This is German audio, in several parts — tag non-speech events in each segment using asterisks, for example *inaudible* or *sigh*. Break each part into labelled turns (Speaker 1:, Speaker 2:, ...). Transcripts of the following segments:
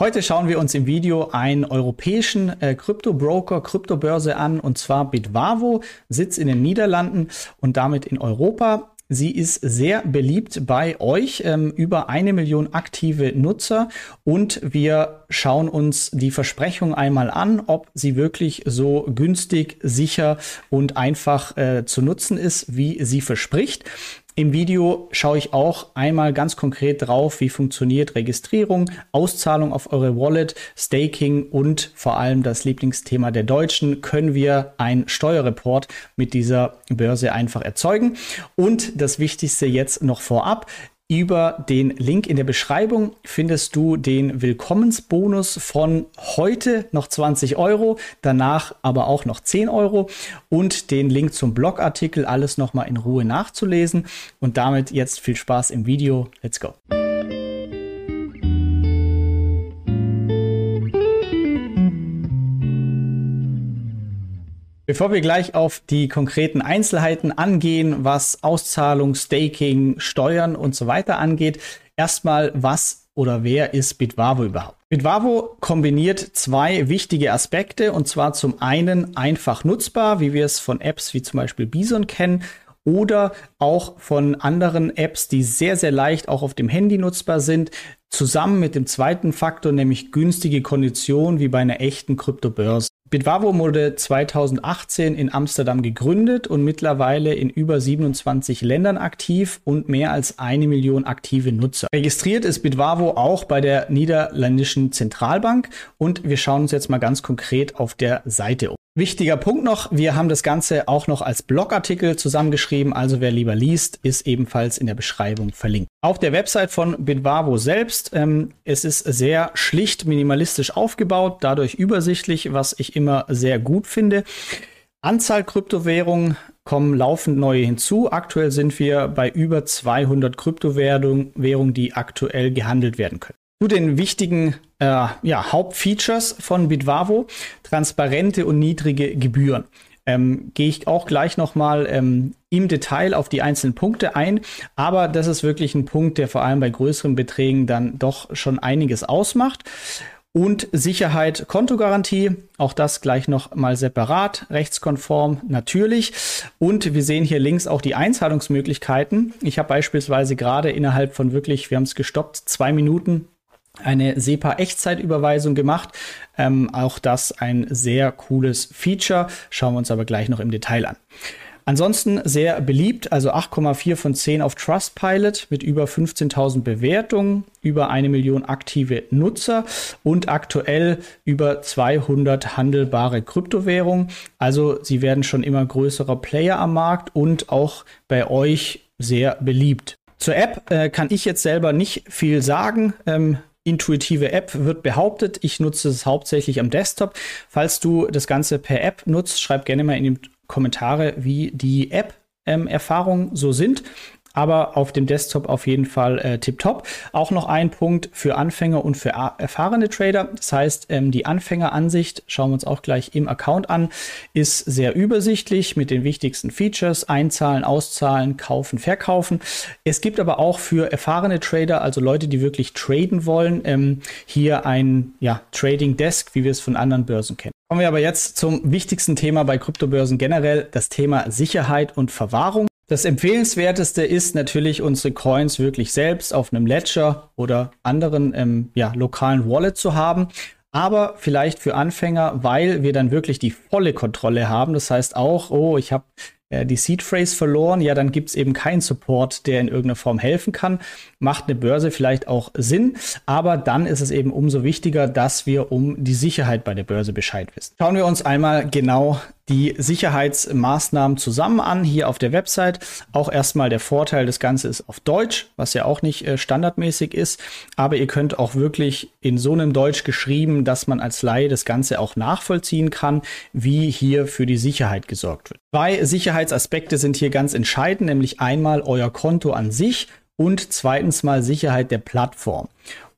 Speaker 1: Heute schauen wir uns im Video einen europäischen äh, Kryptobroker, Kryptobörse an, und zwar Bitwavo, Sitz in den Niederlanden und damit in Europa. Sie ist sehr beliebt bei euch, ähm, über eine Million aktive Nutzer und wir schauen uns die Versprechung einmal an, ob sie wirklich so günstig, sicher und einfach äh, zu nutzen ist, wie sie verspricht. Im Video schaue ich auch einmal ganz konkret drauf, wie funktioniert Registrierung, Auszahlung auf eure Wallet, Staking und vor allem das Lieblingsthema der Deutschen, können wir ein Steuerreport mit dieser Börse einfach erzeugen. Und das Wichtigste jetzt noch vorab, über den Link in der Beschreibung findest du den Willkommensbonus von heute noch 20 Euro, danach aber auch noch 10 Euro und den Link zum Blogartikel, alles nochmal in Ruhe nachzulesen. Und damit jetzt viel Spaß im Video. Let's go. Bevor wir gleich auf die konkreten Einzelheiten angehen, was Auszahlung, Staking, Steuern und so weiter angeht, erstmal was oder wer ist Bitwavo überhaupt? Bitwavo kombiniert zwei wichtige Aspekte und zwar zum einen einfach nutzbar, wie wir es von Apps wie zum Beispiel Bison kennen oder auch von anderen Apps, die sehr, sehr leicht auch auf dem Handy nutzbar sind, zusammen mit dem zweiten Faktor, nämlich günstige Konditionen wie bei einer echten Kryptobörse. Bitwavo wurde 2018 in Amsterdam gegründet und mittlerweile in über 27 Ländern aktiv und mehr als eine Million aktive Nutzer. Registriert ist Bitwavo auch bei der niederländischen Zentralbank und wir schauen uns jetzt mal ganz konkret auf der Seite um. Wichtiger Punkt noch, wir haben das Ganze auch noch als Blogartikel zusammengeschrieben, also wer lieber liest, ist ebenfalls in der Beschreibung verlinkt. Auf der Website von Bitwavo selbst, ähm, es ist sehr schlicht minimalistisch aufgebaut, dadurch übersichtlich, was ich immer sehr gut finde. Anzahl Kryptowährungen kommen laufend neue hinzu. Aktuell sind wir bei über 200 Kryptowährungen, die aktuell gehandelt werden können. Zu den wichtigen äh, ja, Hauptfeatures von Bitwavo, transparente und niedrige Gebühren. Ähm, Gehe ich auch gleich nochmal ähm, im Detail auf die einzelnen Punkte ein. Aber das ist wirklich ein Punkt, der vor allem bei größeren Beträgen dann doch schon einiges ausmacht. Und Sicherheit, Kontogarantie, auch das gleich noch mal separat, rechtskonform natürlich. Und wir sehen hier links auch die Einzahlungsmöglichkeiten. Ich habe beispielsweise gerade innerhalb von wirklich, wir haben es gestoppt, zwei Minuten eine SEPA-Echtzeitüberweisung gemacht. Ähm, auch das ein sehr cooles Feature. Schauen wir uns aber gleich noch im Detail an. Ansonsten sehr beliebt, also 8,4 von 10 auf Trustpilot mit über 15.000 Bewertungen, über eine Million aktive Nutzer und aktuell über 200 handelbare Kryptowährungen. Also sie werden schon immer größerer Player am Markt und auch bei euch sehr beliebt. Zur App äh, kann ich jetzt selber nicht viel sagen. Ähm, intuitive App wird behauptet. Ich nutze es hauptsächlich am Desktop. Falls du das Ganze per App nutzt, schreib gerne mal in die Kommentare, wie die App-Erfahrungen ähm, so sind aber auf dem Desktop auf jeden Fall äh, tipptopp. Auch noch ein Punkt für Anfänger und für erfahrene Trader. Das heißt, ähm, die Anfängeransicht, schauen wir uns auch gleich im Account an, ist sehr übersichtlich mit den wichtigsten Features, einzahlen, auszahlen, kaufen, verkaufen. Es gibt aber auch für erfahrene Trader, also Leute, die wirklich traden wollen, ähm, hier ein ja, Trading Desk, wie wir es von anderen Börsen kennen. Kommen wir aber jetzt zum wichtigsten Thema bei Kryptobörsen generell, das Thema Sicherheit und Verwahrung. Das empfehlenswerteste ist natürlich unsere Coins wirklich selbst auf einem Ledger oder anderen ähm, ja, lokalen Wallet zu haben. Aber vielleicht für Anfänger, weil wir dann wirklich die volle Kontrolle haben. Das heißt auch, oh, ich habe äh, die Seed Phrase verloren, ja, dann gibt es eben keinen Support, der in irgendeiner Form helfen kann. Macht eine Börse vielleicht auch Sinn, aber dann ist es eben umso wichtiger, dass wir um die Sicherheit bei der Börse Bescheid wissen. Schauen wir uns einmal genau die Sicherheitsmaßnahmen zusammen an, hier auf der Website. Auch erstmal der Vorteil, das Ganze ist auf Deutsch, was ja auch nicht äh, standardmäßig ist. Aber ihr könnt auch wirklich in so einem Deutsch geschrieben, dass man als Laie das Ganze auch nachvollziehen kann, wie hier für die Sicherheit gesorgt wird. Zwei Sicherheitsaspekte sind hier ganz entscheidend, nämlich einmal euer Konto an sich und zweitens mal Sicherheit der Plattform.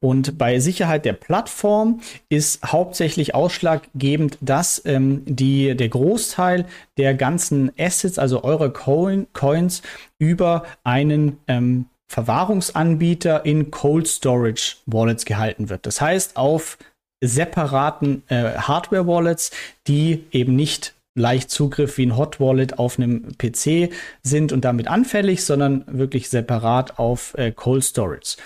Speaker 1: Und bei Sicherheit der Plattform ist hauptsächlich ausschlaggebend, dass ähm, die, der Großteil der ganzen Assets, also eure Coin, Coins, über einen ähm, Verwahrungsanbieter in Cold Storage Wallets gehalten wird. Das heißt, auf separaten äh, Hardware-Wallets, die eben nicht leicht Zugriff wie ein Hot Wallet auf einem PC sind und damit anfällig, sondern wirklich separat auf äh, Cold Storage.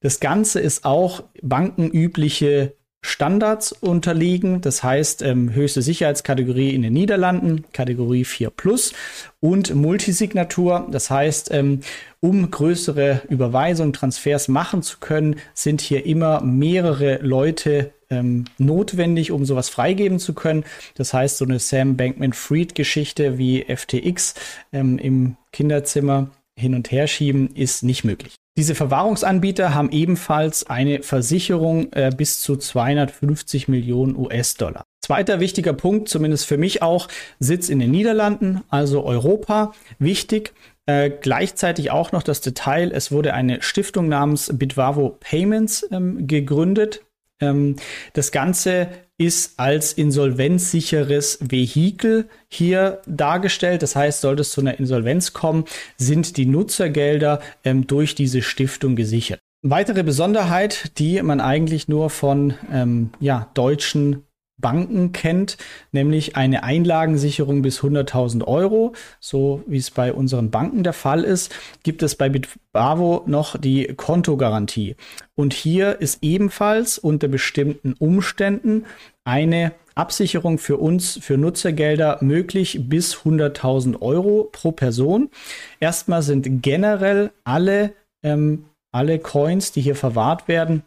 Speaker 1: Das Ganze ist auch bankenübliche Standards unterliegen. Das heißt, ähm, höchste Sicherheitskategorie in den Niederlanden, Kategorie 4 Plus und Multisignatur. Das heißt, ähm, um größere Überweisungen, Transfers machen zu können, sind hier immer mehrere Leute ähm, notwendig, um sowas freigeben zu können. Das heißt, so eine Sam Bankman-Fried-Geschichte wie FTX ähm, im Kinderzimmer hin und her schieben ist nicht möglich. Diese Verwahrungsanbieter haben ebenfalls eine Versicherung äh, bis zu 250 Millionen US-Dollar. Zweiter wichtiger Punkt, zumindest für mich auch, Sitz in den Niederlanden, also Europa. Wichtig, äh, gleichzeitig auch noch das Detail, es wurde eine Stiftung namens Bitwavo Payments ähm, gegründet. Ähm, das Ganze ist als insolvenzsicheres Vehikel hier dargestellt. Das heißt, sollte es zu einer Insolvenz kommen, sind die Nutzergelder ähm, durch diese Stiftung gesichert. Weitere Besonderheit, die man eigentlich nur von ähm, ja, deutschen Banken kennt, nämlich eine Einlagensicherung bis 100.000 Euro, so wie es bei unseren Banken der Fall ist, gibt es bei Bitbavo noch die Kontogarantie. Und hier ist ebenfalls unter bestimmten Umständen eine Absicherung für uns, für Nutzergelder möglich bis 100.000 Euro pro Person. Erstmal sind generell alle, ähm, alle Coins, die hier verwahrt werden,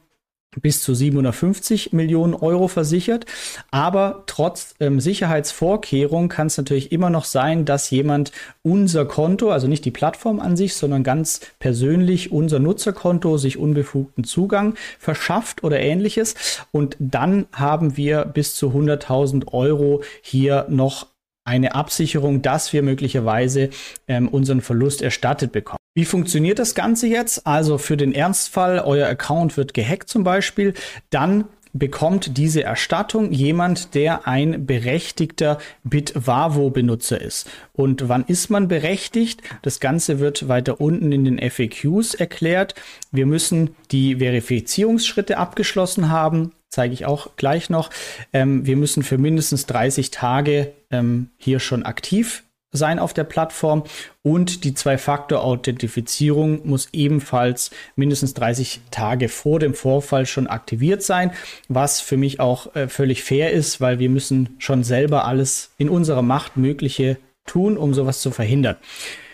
Speaker 1: bis zu 750 Millionen Euro versichert. Aber trotz ähm, Sicherheitsvorkehrung kann es natürlich immer noch sein, dass jemand unser Konto, also nicht die Plattform an sich, sondern ganz persönlich unser Nutzerkonto sich unbefugten Zugang verschafft oder ähnliches. Und dann haben wir bis zu 100.000 Euro hier noch eine Absicherung, dass wir möglicherweise ähm, unseren Verlust erstattet bekommen. Wie funktioniert das Ganze jetzt? Also für den Ernstfall, euer Account wird gehackt zum Beispiel, dann bekommt diese Erstattung jemand, der ein berechtigter Bitwavo-Benutzer ist. Und wann ist man berechtigt? Das Ganze wird weiter unten in den FAQs erklärt. Wir müssen die Verifizierungsschritte abgeschlossen haben. Zeige ich auch gleich noch. Ähm, wir müssen für mindestens 30 Tage ähm, hier schon aktiv sein auf der Plattform und die Zwei-Faktor-Authentifizierung muss ebenfalls mindestens 30 Tage vor dem Vorfall schon aktiviert sein, was für mich auch äh, völlig fair ist, weil wir müssen schon selber alles in unserer Macht Mögliche tun, um sowas zu verhindern.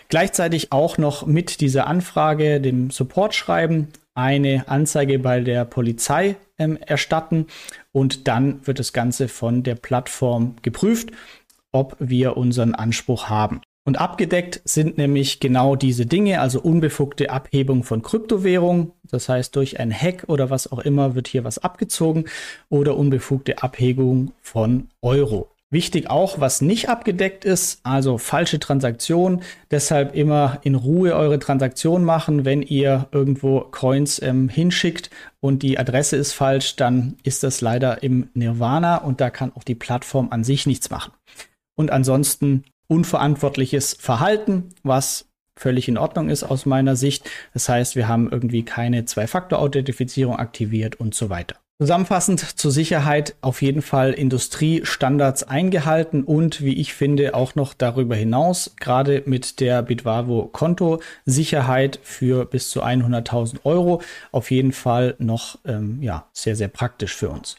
Speaker 1: Gleichzeitig auch noch mit dieser Anfrage, dem Support schreiben, eine Anzeige bei der Polizei ähm, erstatten und dann wird das Ganze von der Plattform geprüft ob wir unseren Anspruch haben. Und abgedeckt sind nämlich genau diese Dinge, also unbefugte Abhebung von Kryptowährung, das heißt durch ein Hack oder was auch immer wird hier was abgezogen oder unbefugte Abhebung von Euro. Wichtig auch, was nicht abgedeckt ist, also falsche Transaktionen. Deshalb immer in Ruhe eure Transaktion machen. Wenn ihr irgendwo Coins ähm, hinschickt und die Adresse ist falsch, dann ist das leider im Nirvana und da kann auch die Plattform an sich nichts machen und ansonsten unverantwortliches Verhalten, was völlig in Ordnung ist aus meiner Sicht. Das heißt, wir haben irgendwie keine Zwei-Faktor-Authentifizierung aktiviert und so weiter. Zusammenfassend zur Sicherheit auf jeden Fall Industriestandards eingehalten und wie ich finde auch noch darüber hinaus, gerade mit der Bitwavo Konto-Sicherheit für bis zu 100.000 Euro auf jeden Fall noch ähm, ja, sehr, sehr praktisch für uns.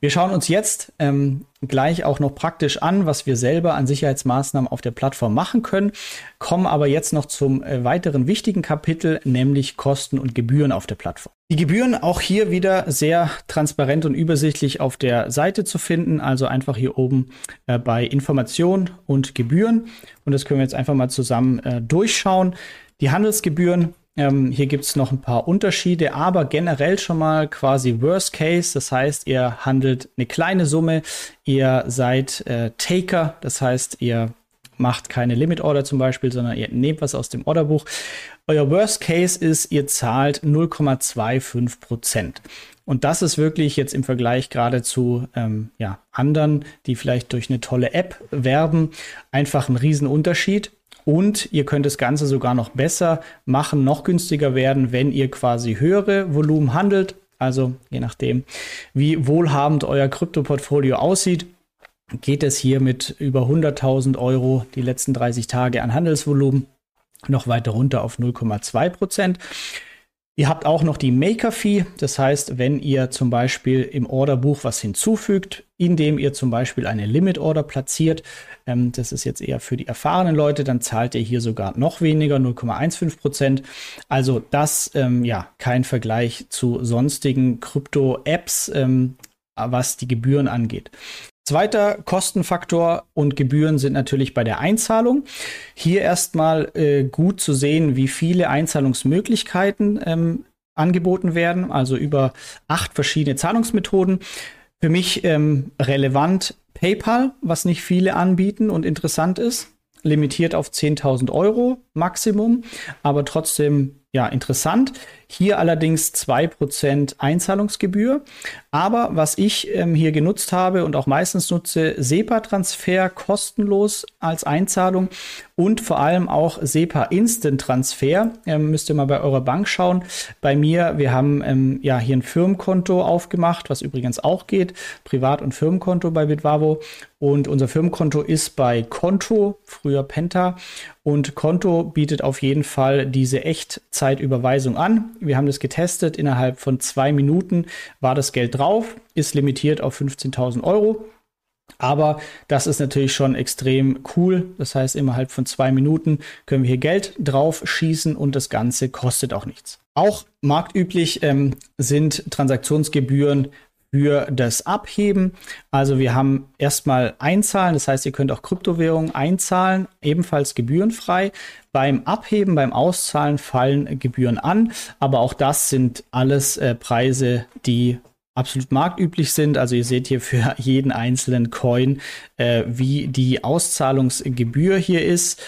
Speaker 1: Wir schauen uns jetzt ähm, gleich auch noch praktisch an, was wir selber an Sicherheitsmaßnahmen auf der Plattform machen können, kommen aber jetzt noch zum äh, weiteren wichtigen Kapitel, nämlich Kosten und Gebühren auf der Plattform. Die Gebühren auch hier wieder sehr transparent und übersichtlich auf der Seite zu finden, also einfach hier oben äh, bei Information und Gebühren. Und das können wir jetzt einfach mal zusammen äh, durchschauen. Die Handelsgebühren ähm, hier gibt es noch ein paar Unterschiede, aber generell schon mal quasi Worst Case. Das heißt, ihr handelt eine kleine Summe, ihr seid äh, Taker, das heißt, ihr macht keine Limit Order zum Beispiel, sondern ihr nehmt was aus dem Orderbuch. Euer Worst Case ist, ihr zahlt 0,25 Prozent. Und das ist wirklich jetzt im Vergleich gerade zu ähm, ja, anderen, die vielleicht durch eine tolle App werben, einfach ein Riesenunterschied. Und ihr könnt das Ganze sogar noch besser machen, noch günstiger werden, wenn ihr quasi höhere Volumen handelt. Also je nachdem, wie wohlhabend euer Krypto-Portfolio aussieht, geht es hier mit über 100.000 Euro die letzten 30 Tage an Handelsvolumen noch weiter runter auf 0,2 Prozent. Ihr habt auch noch die Maker-Fee. Das heißt, wenn ihr zum Beispiel im Orderbuch was hinzufügt, indem ihr zum Beispiel eine Limit-Order platziert, ähm, das ist jetzt eher für die erfahrenen Leute, dann zahlt ihr hier sogar noch weniger, 0,15 Prozent. Also das, ähm, ja, kein Vergleich zu sonstigen Krypto-Apps, ähm, was die Gebühren angeht. Zweiter Kostenfaktor und Gebühren sind natürlich bei der Einzahlung. Hier erstmal äh, gut zu sehen, wie viele Einzahlungsmöglichkeiten ähm, angeboten werden, also über acht verschiedene Zahlungsmethoden. Für mich ähm, relevant PayPal, was nicht viele anbieten und interessant ist, limitiert auf 10.000 Euro Maximum, aber trotzdem ja interessant. Hier allerdings 2% Einzahlungsgebühr. Aber was ich ähm, hier genutzt habe und auch meistens nutze, SEPA-Transfer kostenlos als Einzahlung und vor allem auch SEPA Instant Transfer. Ähm, müsst ihr mal bei eurer Bank schauen. Bei mir, wir haben ähm, ja hier ein Firmenkonto aufgemacht, was übrigens auch geht. Privat- und Firmenkonto bei Bitwavo. Und unser Firmenkonto ist bei Konto, früher Penta. Und Konto bietet auf jeden Fall diese Echtzeitüberweisung an. Wir haben das getestet. Innerhalb von zwei Minuten war das Geld drauf, ist limitiert auf 15.000 Euro. Aber das ist natürlich schon extrem cool. Das heißt, innerhalb von zwei Minuten können wir hier Geld drauf schießen und das Ganze kostet auch nichts. Auch marktüblich ähm, sind Transaktionsgebühren für das Abheben. Also wir haben erstmal einzahlen, das heißt, ihr könnt auch Kryptowährungen einzahlen, ebenfalls gebührenfrei. Beim Abheben, beim Auszahlen fallen Gebühren an, aber auch das sind alles äh, Preise, die absolut marktüblich sind. Also ihr seht hier für *laughs* jeden einzelnen Coin, äh, wie die Auszahlungsgebühr hier ist.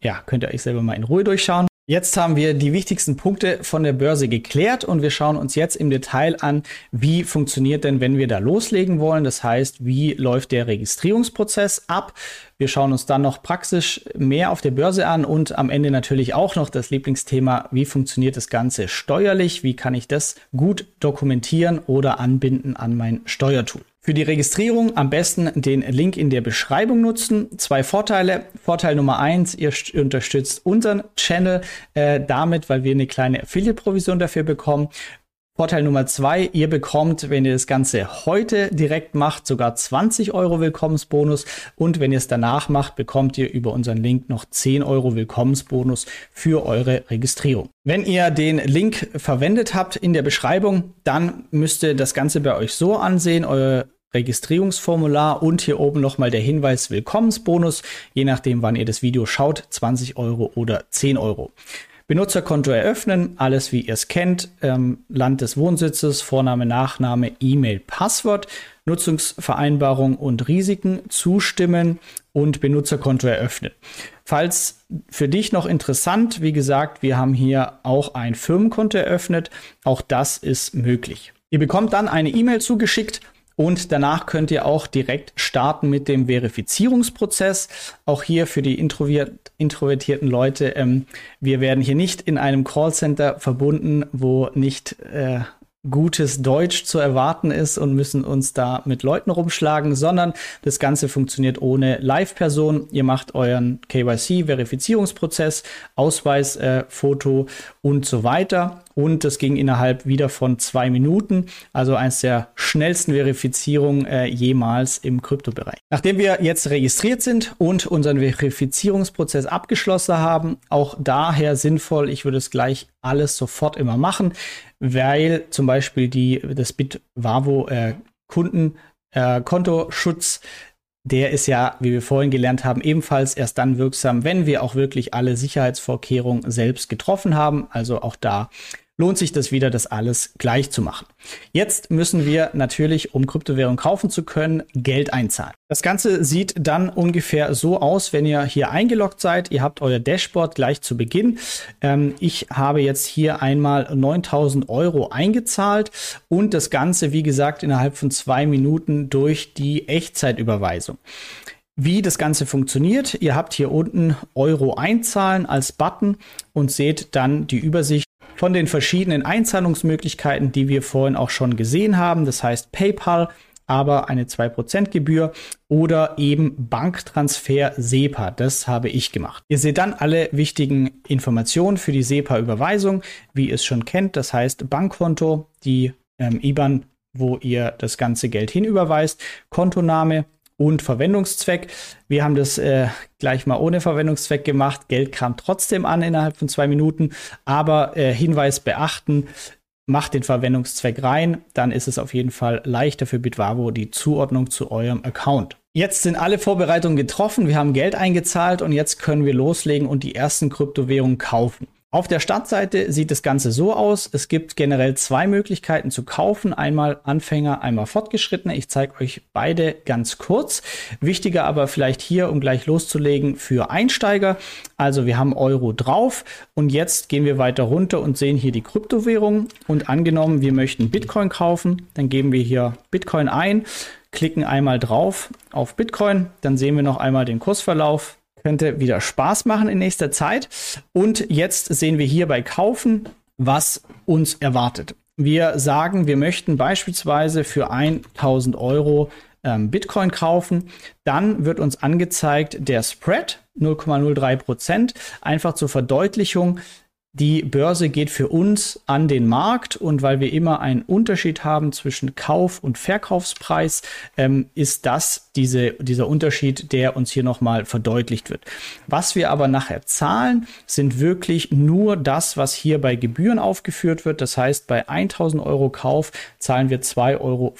Speaker 1: Ja, könnt ihr euch selber mal in Ruhe durchschauen. Jetzt haben wir die wichtigsten Punkte von der Börse geklärt und wir schauen uns jetzt im Detail an, wie funktioniert denn, wenn wir da loslegen wollen. Das heißt, wie läuft der Registrierungsprozess ab? Wir schauen uns dann noch praxisch mehr auf der Börse an und am Ende natürlich auch noch das Lieblingsthema, wie funktioniert das Ganze steuerlich? Wie kann ich das gut dokumentieren oder anbinden an mein Steuertool? Für die Registrierung am besten den Link in der Beschreibung nutzen. Zwei Vorteile. Vorteil Nummer eins, ihr unterstützt unseren Channel äh, damit, weil wir eine kleine Affiliate-Provision dafür bekommen. Vorteil Nummer zwei, ihr bekommt, wenn ihr das Ganze heute direkt macht, sogar 20 Euro Willkommensbonus und wenn ihr es danach macht, bekommt ihr über unseren Link noch 10 Euro Willkommensbonus für eure Registrierung. Wenn ihr den Link verwendet habt in der Beschreibung, dann müsst ihr das Ganze bei euch so ansehen, euer Registrierungsformular und hier oben nochmal der Hinweis Willkommensbonus, je nachdem wann ihr das Video schaut, 20 Euro oder 10 Euro. Benutzerkonto eröffnen, alles wie ihr es kennt, ähm, Land des Wohnsitzes, Vorname, Nachname, E-Mail, Passwort, Nutzungsvereinbarung und Risiken zustimmen und Benutzerkonto eröffnen. Falls für dich noch interessant, wie gesagt, wir haben hier auch ein Firmenkonto eröffnet, auch das ist möglich. Ihr bekommt dann eine E-Mail zugeschickt und danach könnt ihr auch direkt starten mit dem Verifizierungsprozess. Auch hier für die introvertierten Leute. Ähm, wir werden hier nicht in einem Callcenter verbunden, wo nicht äh, gutes Deutsch zu erwarten ist und müssen uns da mit Leuten rumschlagen, sondern das Ganze funktioniert ohne Live-Person. Ihr macht euren KYC-Verifizierungsprozess, Ausweis, äh, Foto und so weiter und das ging innerhalb wieder von zwei Minuten, also eines der schnellsten Verifizierungen äh, jemals im Kryptobereich. Nachdem wir jetzt registriert sind und unseren Verifizierungsprozess abgeschlossen haben, auch daher sinnvoll, ich würde es gleich alles sofort immer machen, weil zum Beispiel die, das Bitwavo äh, Kunden äh, Kontoschutz der ist ja, wie wir vorhin gelernt haben, ebenfalls erst dann wirksam, wenn wir auch wirklich alle Sicherheitsvorkehrungen selbst getroffen haben. Also auch da lohnt sich das wieder, das alles gleich zu machen. Jetzt müssen wir natürlich, um Kryptowährung kaufen zu können, Geld einzahlen. Das Ganze sieht dann ungefähr so aus, wenn ihr hier eingeloggt seid. Ihr habt euer Dashboard gleich zu Beginn. Ähm, ich habe jetzt hier einmal 9000 Euro eingezahlt und das Ganze, wie gesagt, innerhalb von zwei Minuten durch die Echtzeitüberweisung. wie das Ganze funktioniert. Ihr habt hier unten Euro einzahlen als Button und seht dann die Übersicht von den verschiedenen Einzahlungsmöglichkeiten, die wir vorhin auch schon gesehen haben. Das heißt PayPal, aber eine 2% Gebühr oder eben Banktransfer SEPA. Das habe ich gemacht. Ihr seht dann alle wichtigen Informationen für die SEPA-Überweisung, wie ihr es schon kennt. Das heißt Bankkonto, die ähm, IBAN, wo ihr das ganze Geld hinüberweist, Kontoname, und Verwendungszweck. Wir haben das äh, gleich mal ohne Verwendungszweck gemacht. Geld kam trotzdem an innerhalb von zwei Minuten. Aber äh, Hinweis beachten, macht den Verwendungszweck rein, dann ist es auf jeden Fall leichter für Bitwavo die Zuordnung zu eurem Account. Jetzt sind alle Vorbereitungen getroffen, wir haben Geld eingezahlt und jetzt können wir loslegen und die ersten Kryptowährungen kaufen. Auf der Startseite sieht das Ganze so aus. Es gibt generell zwei Möglichkeiten zu kaufen. Einmal Anfänger, einmal Fortgeschrittene. Ich zeige euch beide ganz kurz. Wichtiger aber vielleicht hier, um gleich loszulegen, für Einsteiger. Also wir haben Euro drauf und jetzt gehen wir weiter runter und sehen hier die Kryptowährung. Und angenommen, wir möchten Bitcoin kaufen, dann geben wir hier Bitcoin ein, klicken einmal drauf auf Bitcoin, dann sehen wir noch einmal den Kursverlauf könnte wieder Spaß machen in nächster Zeit. Und jetzt sehen wir hier bei Kaufen, was uns erwartet. Wir sagen, wir möchten beispielsweise für 1000 Euro ähm, Bitcoin kaufen. Dann wird uns angezeigt der Spread 0,03 Prozent. Einfach zur Verdeutlichung, die Börse geht für uns an den Markt und weil wir immer einen Unterschied haben zwischen Kauf- und Verkaufspreis, ähm, ist das diese, dieser Unterschied, der uns hier nochmal verdeutlicht wird. Was wir aber nachher zahlen, sind wirklich nur das, was hier bei Gebühren aufgeführt wird. Das heißt, bei 1000 Euro Kauf zahlen wir 2,50 Euro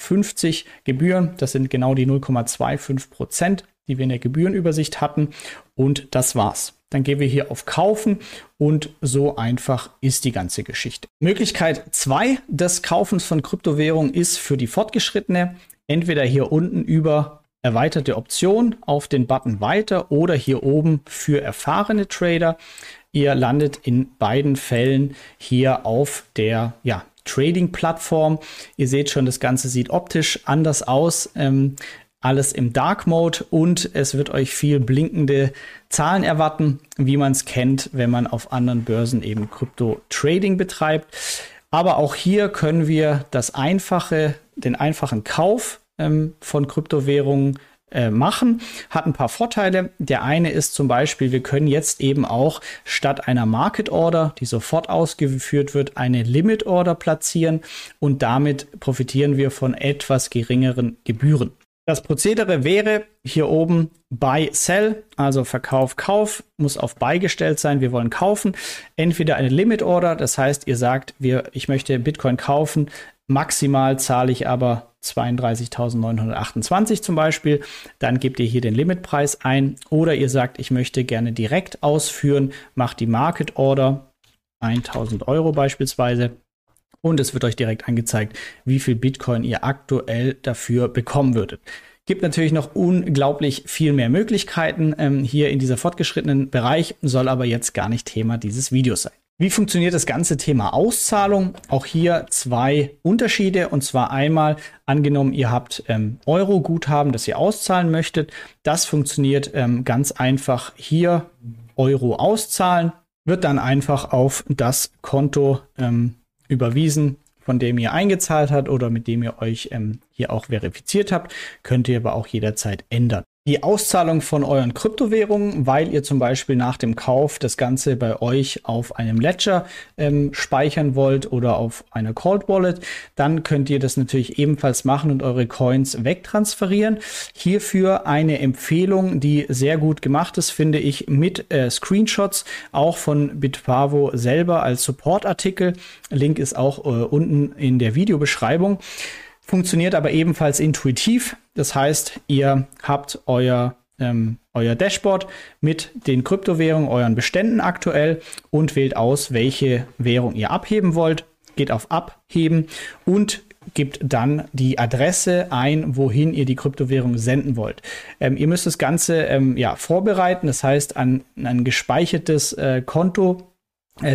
Speaker 1: Gebühren. Das sind genau die 0,25 Prozent, die wir in der Gebührenübersicht hatten. Und das war's. Dann gehen wir hier auf Kaufen und so einfach ist die ganze Geschichte. Möglichkeit 2 des Kaufens von Kryptowährungen ist für die Fortgeschrittene entweder hier unten über erweiterte Option auf den Button weiter oder hier oben für erfahrene Trader. Ihr landet in beiden Fällen hier auf der ja, Trading-Plattform. Ihr seht schon, das Ganze sieht optisch anders aus. Ähm, alles im Dark Mode und es wird euch viel blinkende Zahlen erwarten, wie man es kennt, wenn man auf anderen Börsen eben Krypto Trading betreibt. Aber auch hier können wir das einfache, den einfachen Kauf ähm, von Kryptowährungen äh, machen. Hat ein paar Vorteile. Der eine ist zum Beispiel, wir können jetzt eben auch statt einer Market Order, die sofort ausgeführt wird, eine Limit Order platzieren und damit profitieren wir von etwas geringeren Gebühren. Das Prozedere wäre hier oben Buy, Sell, also Verkauf, Kauf, muss auf Buy gestellt sein. Wir wollen kaufen. Entweder eine Limit Order, das heißt, ihr sagt, wir, ich möchte Bitcoin kaufen, maximal zahle ich aber 32.928 zum Beispiel. Dann gebt ihr hier den Limitpreis ein. Oder ihr sagt, ich möchte gerne direkt ausführen, macht die Market Order 1000 Euro beispielsweise und es wird euch direkt angezeigt, wie viel Bitcoin ihr aktuell dafür bekommen würdet. Gibt natürlich noch unglaublich viel mehr Möglichkeiten ähm, hier in dieser fortgeschrittenen Bereich, soll aber jetzt gar nicht Thema dieses Videos sein. Wie funktioniert das ganze Thema Auszahlung? Auch hier zwei Unterschiede. Und zwar einmal angenommen, ihr habt ähm, Euro-Guthaben, das ihr auszahlen möchtet. Das funktioniert ähm, ganz einfach hier Euro auszahlen, wird dann einfach auf das Konto ähm, überwiesen, von dem ihr eingezahlt habt oder mit dem ihr euch ähm, hier auch verifiziert habt, könnt ihr aber auch jederzeit ändern die Auszahlung von euren Kryptowährungen, weil ihr zum Beispiel nach dem Kauf das Ganze bei euch auf einem Ledger ähm, speichern wollt oder auf einer Cold Wallet, dann könnt ihr das natürlich ebenfalls machen und eure Coins wegtransferieren. Hierfür eine Empfehlung, die sehr gut gemacht ist, finde ich, mit äh, Screenshots, auch von Bitpavo selber als Supportartikel. Link ist auch äh, unten in der Videobeschreibung funktioniert aber ebenfalls intuitiv. Das heißt, ihr habt euer, ähm, euer Dashboard mit den Kryptowährungen, euren Beständen aktuell und wählt aus, welche Währung ihr abheben wollt. Geht auf Abheben und gibt dann die Adresse ein, wohin ihr die Kryptowährung senden wollt. Ähm, ihr müsst das Ganze ähm, ja, vorbereiten, das heißt an, an ein gespeichertes äh, Konto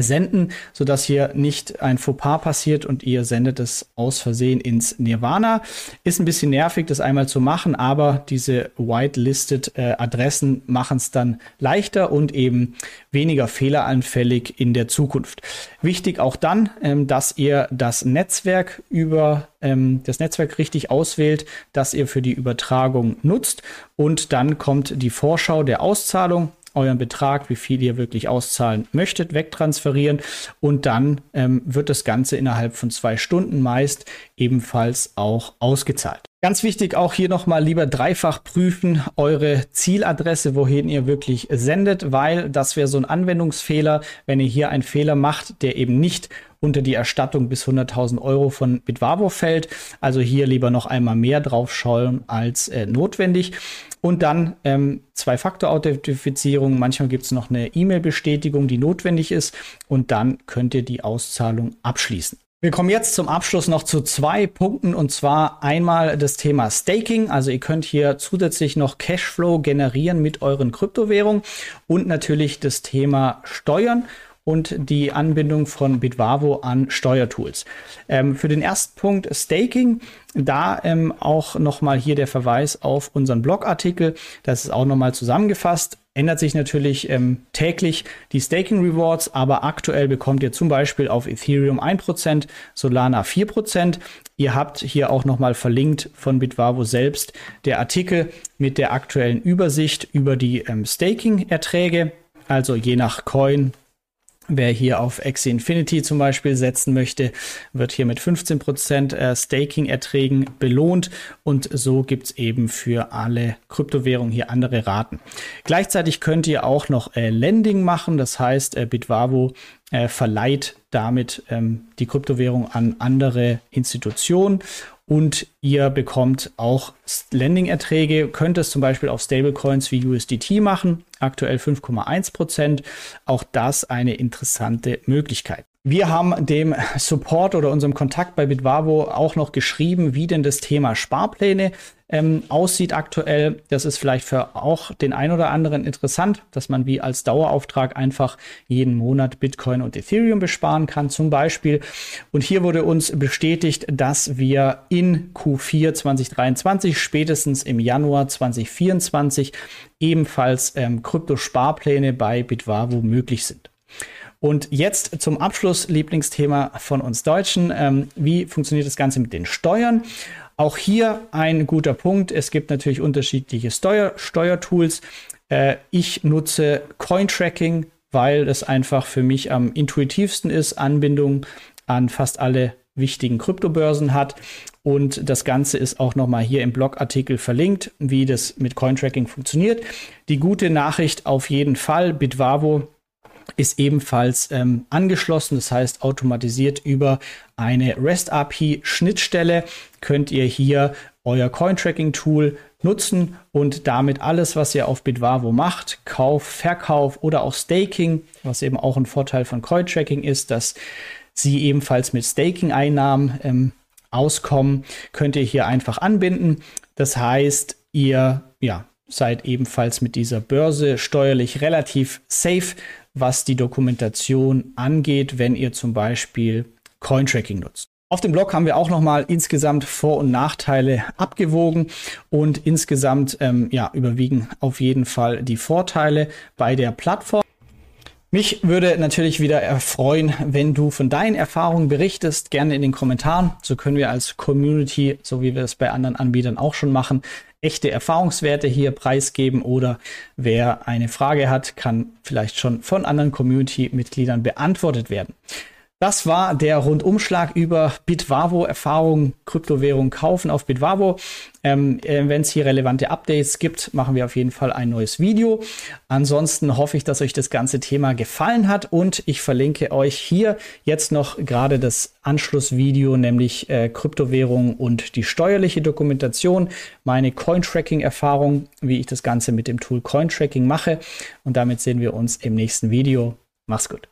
Speaker 1: senden, sodass hier nicht ein Fauxpas passiert und ihr sendet es aus Versehen ins Nirvana. Ist ein bisschen nervig, das einmal zu machen, aber diese whitelisted äh, Adressen machen es dann leichter und eben weniger fehleranfällig in der Zukunft. Wichtig auch dann, ähm, dass ihr das Netzwerk über ähm, das Netzwerk richtig auswählt, das ihr für die Übertragung nutzt und dann kommt die Vorschau der Auszahlung euren Betrag, wie viel ihr wirklich auszahlen möchtet, wegtransferieren und dann ähm, wird das Ganze innerhalb von zwei Stunden meist ebenfalls auch ausgezahlt. Ganz wichtig auch hier nochmal lieber dreifach prüfen eure Zieladresse, wohin ihr wirklich sendet, weil das wäre so ein Anwendungsfehler, wenn ihr hier einen Fehler macht, der eben nicht unter die Erstattung bis 100.000 Euro von Bitwavo fällt. Also hier lieber noch einmal mehr drauf als äh, notwendig. Und dann ähm, Zwei-Faktor-Authentifizierung. Manchmal gibt es noch eine E-Mail-Bestätigung, die notwendig ist. Und dann könnt ihr die Auszahlung abschließen. Wir kommen jetzt zum Abschluss noch zu zwei Punkten und zwar einmal das Thema Staking. Also ihr könnt hier zusätzlich noch Cashflow generieren mit euren Kryptowährungen und natürlich das Thema Steuern und die Anbindung von Bitwavo an Steuertools. Ähm, für den ersten Punkt Staking, da ähm, auch nochmal hier der Verweis auf unseren Blogartikel. Das ist auch nochmal zusammengefasst ändert sich natürlich ähm, täglich die Staking Rewards, aber aktuell bekommt ihr zum Beispiel auf Ethereum 1%, Solana 4%. Ihr habt hier auch nochmal verlinkt von Bitwavo selbst der Artikel mit der aktuellen Übersicht über die ähm, Staking-Erträge. Also je nach Coin Wer hier auf Axie Infinity zum Beispiel setzen möchte, wird hier mit 15% äh, Staking-Erträgen belohnt. Und so gibt es eben für alle Kryptowährungen hier andere Raten. Gleichzeitig könnt ihr auch noch äh, Lending machen, das heißt äh, Bitwavo verleiht damit ähm, die Kryptowährung an andere Institutionen und ihr bekommt auch Lending-Erträge, könnt es zum Beispiel auf Stablecoins wie USDT machen, aktuell 5,1 Prozent. Auch das eine interessante Möglichkeit. Wir haben dem Support oder unserem Kontakt bei Bitwavo auch noch geschrieben, wie denn das Thema Sparpläne ähm, aussieht aktuell. Das ist vielleicht für auch den ein oder anderen interessant, dass man wie als Dauerauftrag einfach jeden Monat Bitcoin und Ethereum besparen kann, zum Beispiel. Und hier wurde uns bestätigt, dass wir in Q4 2023, spätestens im Januar 2024, ebenfalls ähm, Kryptosparpläne bei Bitwavo möglich sind. Und jetzt zum Abschluss Lieblingsthema von uns Deutschen. Ähm, wie funktioniert das Ganze mit den Steuern? Auch hier ein guter Punkt. Es gibt natürlich unterschiedliche Steuer Steuertools. Äh, ich nutze Cointracking, weil es einfach für mich am intuitivsten ist, Anbindung an fast alle wichtigen Kryptobörsen hat. Und das Ganze ist auch nochmal hier im Blogartikel verlinkt, wie das mit Cointracking funktioniert. Die gute Nachricht auf jeden Fall, Bitwavo ist ebenfalls ähm, angeschlossen, das heißt automatisiert über eine REST API Schnittstelle könnt ihr hier euer Cointracking Tool nutzen und damit alles, was ihr auf Bitwavo macht, Kauf, Verkauf oder auch Staking, was eben auch ein Vorteil von Cointracking ist, dass sie ebenfalls mit Staking-Einnahmen ähm, auskommen, könnt ihr hier einfach anbinden. Das heißt, ihr ja, seid ebenfalls mit dieser Börse steuerlich relativ safe, was die Dokumentation angeht, wenn ihr zum Beispiel Cointracking nutzt. Auf dem Blog haben wir auch nochmal insgesamt Vor- und Nachteile abgewogen und insgesamt ähm, ja, überwiegen auf jeden Fall die Vorteile bei der Plattform. Mich würde natürlich wieder erfreuen, wenn du von deinen Erfahrungen berichtest, gerne in den Kommentaren. So können wir als Community, so wie wir es bei anderen Anbietern auch schon machen, echte Erfahrungswerte hier preisgeben oder wer eine Frage hat, kann vielleicht schon von anderen Community-Mitgliedern beantwortet werden. Das war der Rundumschlag über Bitwavo, Erfahrungen, Kryptowährung kaufen auf Bitwavo. Ähm, äh, Wenn es hier relevante Updates gibt, machen wir auf jeden Fall ein neues Video. Ansonsten hoffe ich, dass euch das ganze Thema gefallen hat und ich verlinke euch hier jetzt noch gerade das Anschlussvideo, nämlich äh, Kryptowährung und die steuerliche Dokumentation, meine Cointracking-Erfahrung, wie ich das Ganze mit dem Tool Cointracking mache. Und damit sehen wir uns im nächsten Video. Mach's gut.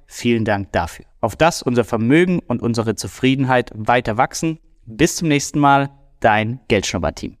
Speaker 2: Vielen Dank dafür. Auf das unser Vermögen und unsere Zufriedenheit weiter wachsen. Bis zum nächsten Mal, dein Geldschnurrbart-Team.